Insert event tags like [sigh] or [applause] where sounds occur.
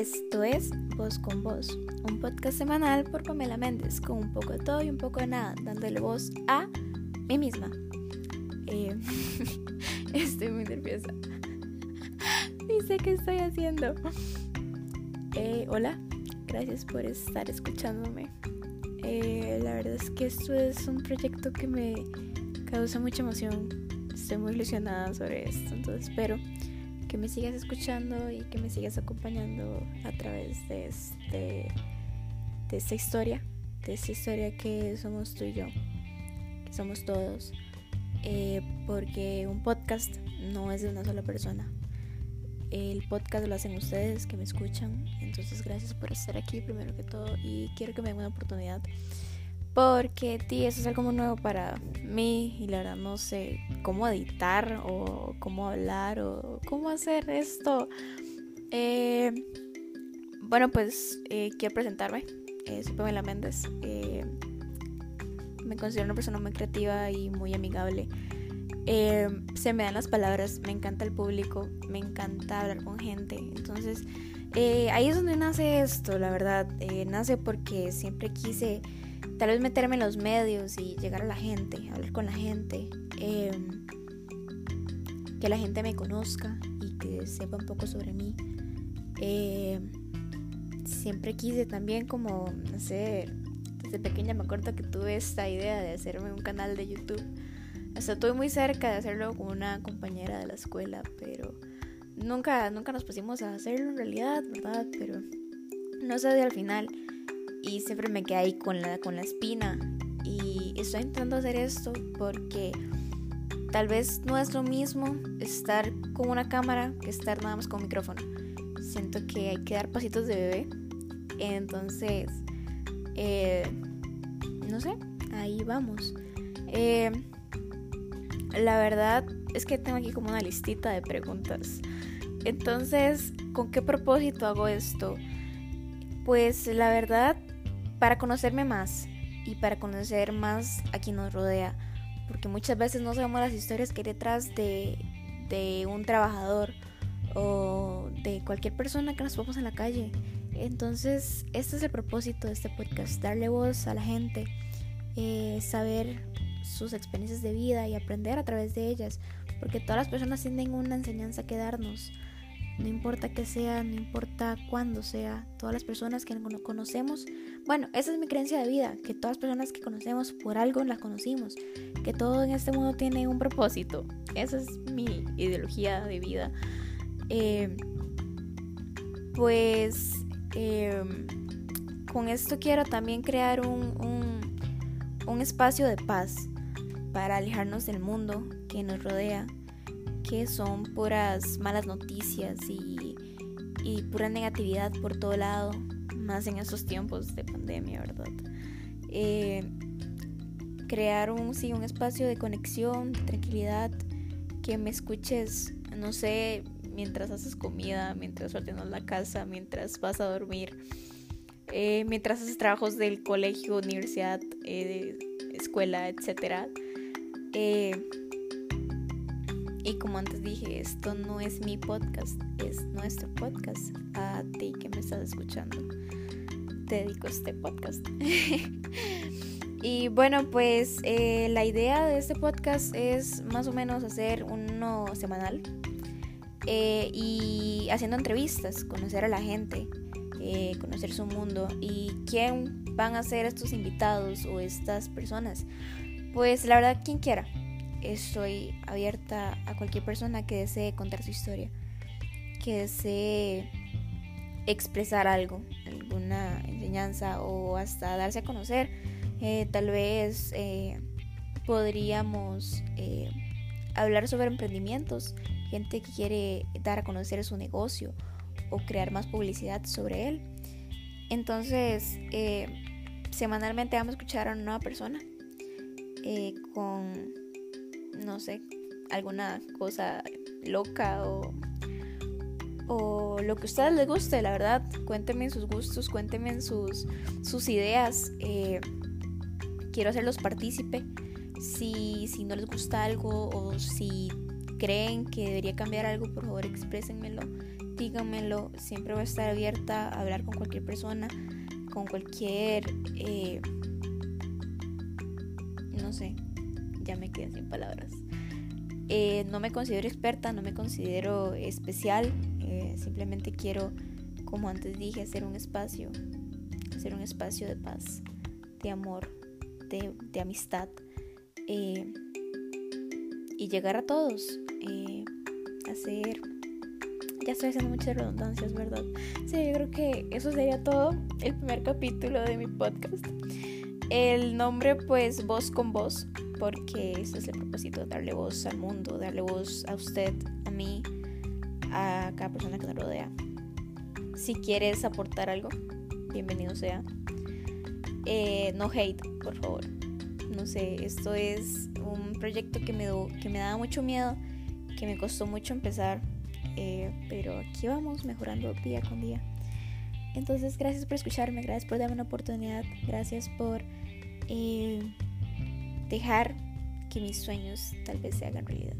Esto es Voz con Voz, un podcast semanal por Pamela Méndez, con un poco de todo y un poco de nada, dándole voz a mí misma. Eh, [laughs] estoy muy nerviosa. [laughs] Ni sé qué estoy haciendo. Eh, hola, gracias por estar escuchándome. Eh, la verdad es que esto es un proyecto que me causa mucha emoción. Estoy muy ilusionada sobre esto, entonces espero que me sigas escuchando y que me sigas acompañando a través de, este, de esta historia, de esta historia que somos tú y yo, que somos todos, eh, porque un podcast no es de una sola persona. El podcast lo hacen ustedes que me escuchan, entonces gracias por estar aquí primero que todo y quiero que me den una oportunidad porque tí, eso es algo muy nuevo para mí y la verdad no sé cómo editar o cómo hablar o cómo hacer esto. Eh, bueno, pues eh, quiero presentarme. Eh, soy Pamela Méndez. Me considero una persona muy creativa y muy amigable. se me dan las palabras, me encanta el público, me encanta hablar con gente. Entonces, ahí es donde nace esto, la verdad. nace porque siempre quise tal vez meterme en los medios y llegar a la gente, hablar con la gente, em, que la gente me conozca y que sepa un poco sobre mí. Em, siempre quise también como, no sé, desde pequeña me acuerdo que tuve esta idea de hacerme un canal de YouTube. Hasta estuve muy cerca de hacerlo con una compañera de la escuela, pero nunca, nunca nos pusimos a hacerlo en realidad, ¿verdad? Pero no sé de al final y siempre me quedé ahí con la, con la espina. Y estoy intentando hacer esto porque tal vez no es lo mismo estar con una cámara que estar nada más con micrófono. Siento que hay que dar pasitos de bebé. Entonces, eh, no sé, ahí vamos. Eh, la verdad es que tengo aquí como una listita de preguntas. Entonces, ¿con qué propósito hago esto? Pues la verdad para conocerme más y para conocer más a quien nos rodea. Porque muchas veces no sabemos las historias que hay detrás de, de un trabajador o de cualquier persona que nos vemos en la calle. Entonces, este es el propósito de este podcast, darle voz a la gente, eh, saber sus experiencias de vida y aprender a través de ellas, porque todas las personas tienen una enseñanza que darnos. No importa qué sea, no importa cuándo sea, todas las personas que conocemos, bueno, esa es mi creencia de vida, que todas las personas que conocemos por algo las conocimos, que todo en este mundo tiene un propósito. Esa es mi ideología de vida. Eh, pues em, con esto quiero también crear un, un espacio de paz para alejarnos del mundo que nos rodea que son puras malas noticias y, pura negatividad por todo lado, más en estos tiempos de pandemia, ¿verdad? Eh, crear un, sí, un espacio de conexión, de tranquilidad, que me escuches, no sé, mientras haces comida, mientras ordenas la casa, mientras vas a dormir, eh, mientras haces trabajos del colegio, universidad, eh, escuela, etc. Y como antes dije, esto no es mi podcast, es nuestro podcast. A ti que me estás escuchando, te dedico este podcast. [laughs] y bueno, pues eh, la idea de este podcast es más o menos hacer uno semanal eh, y haciendo entrevistas, conocer a la gente, eh, conocer su mundo y quién van a ser estos invitados o estas personas. Pues la verdad, quien quiera estoy abierta a cualquier persona que desee contar su historia, que desee expresar algo, alguna enseñanza o hasta darse a conocer. Eh, tal vez eh, podríamos hablar sobre emprendimientos, gente que quiere dar a conocer su negocio o crear más publicidad sobre él. Entonces, semanalmente vamos a escuchar a una nueva persona con no sé, alguna cosa loca o, o lo que a ustedes les guste, la verdad. Cuéntenme sus gustos, cuéntenme sus, sus ideas. Eh, quiero hacerlos partícipe. Si, si no les gusta algo o si creen que debería cambiar algo, por favor exprésenmelo. Díganmelo. Siempre voy a estar abierta a hablar con cualquier persona, con cualquier... Eh, no sé, ya me quedé sin palabras. Eh, no me considero experta, no me considero especial, eh, simplemente quiero, como antes dije, hacer un espacio, hacer un espacio de paz, de amor, de, amistad y llegar a todos, hacer... Ya estoy haciendo muchas redundancias, ¿verdad? Sí, yo creo que eso sería todo, el primer capítulo de mi podcast. El nombre pues voz con voz, porque ese es el propósito, darle voz al mundo, darle voz a usted, a mí, a cada persona que nos rodea. Si quieres aportar algo, bienvenido sea. Eh, no hate, por favor. No sé, esto es un proyecto que me, que me daba mucho miedo, que me costó mucho empezar, eh, pero aquí vamos mejorando día con día. Entonces, gracias por escucharme, gracias por darme una oportunidad, gracias por eh, dejar que mis sueños tal vez se hagan realidad.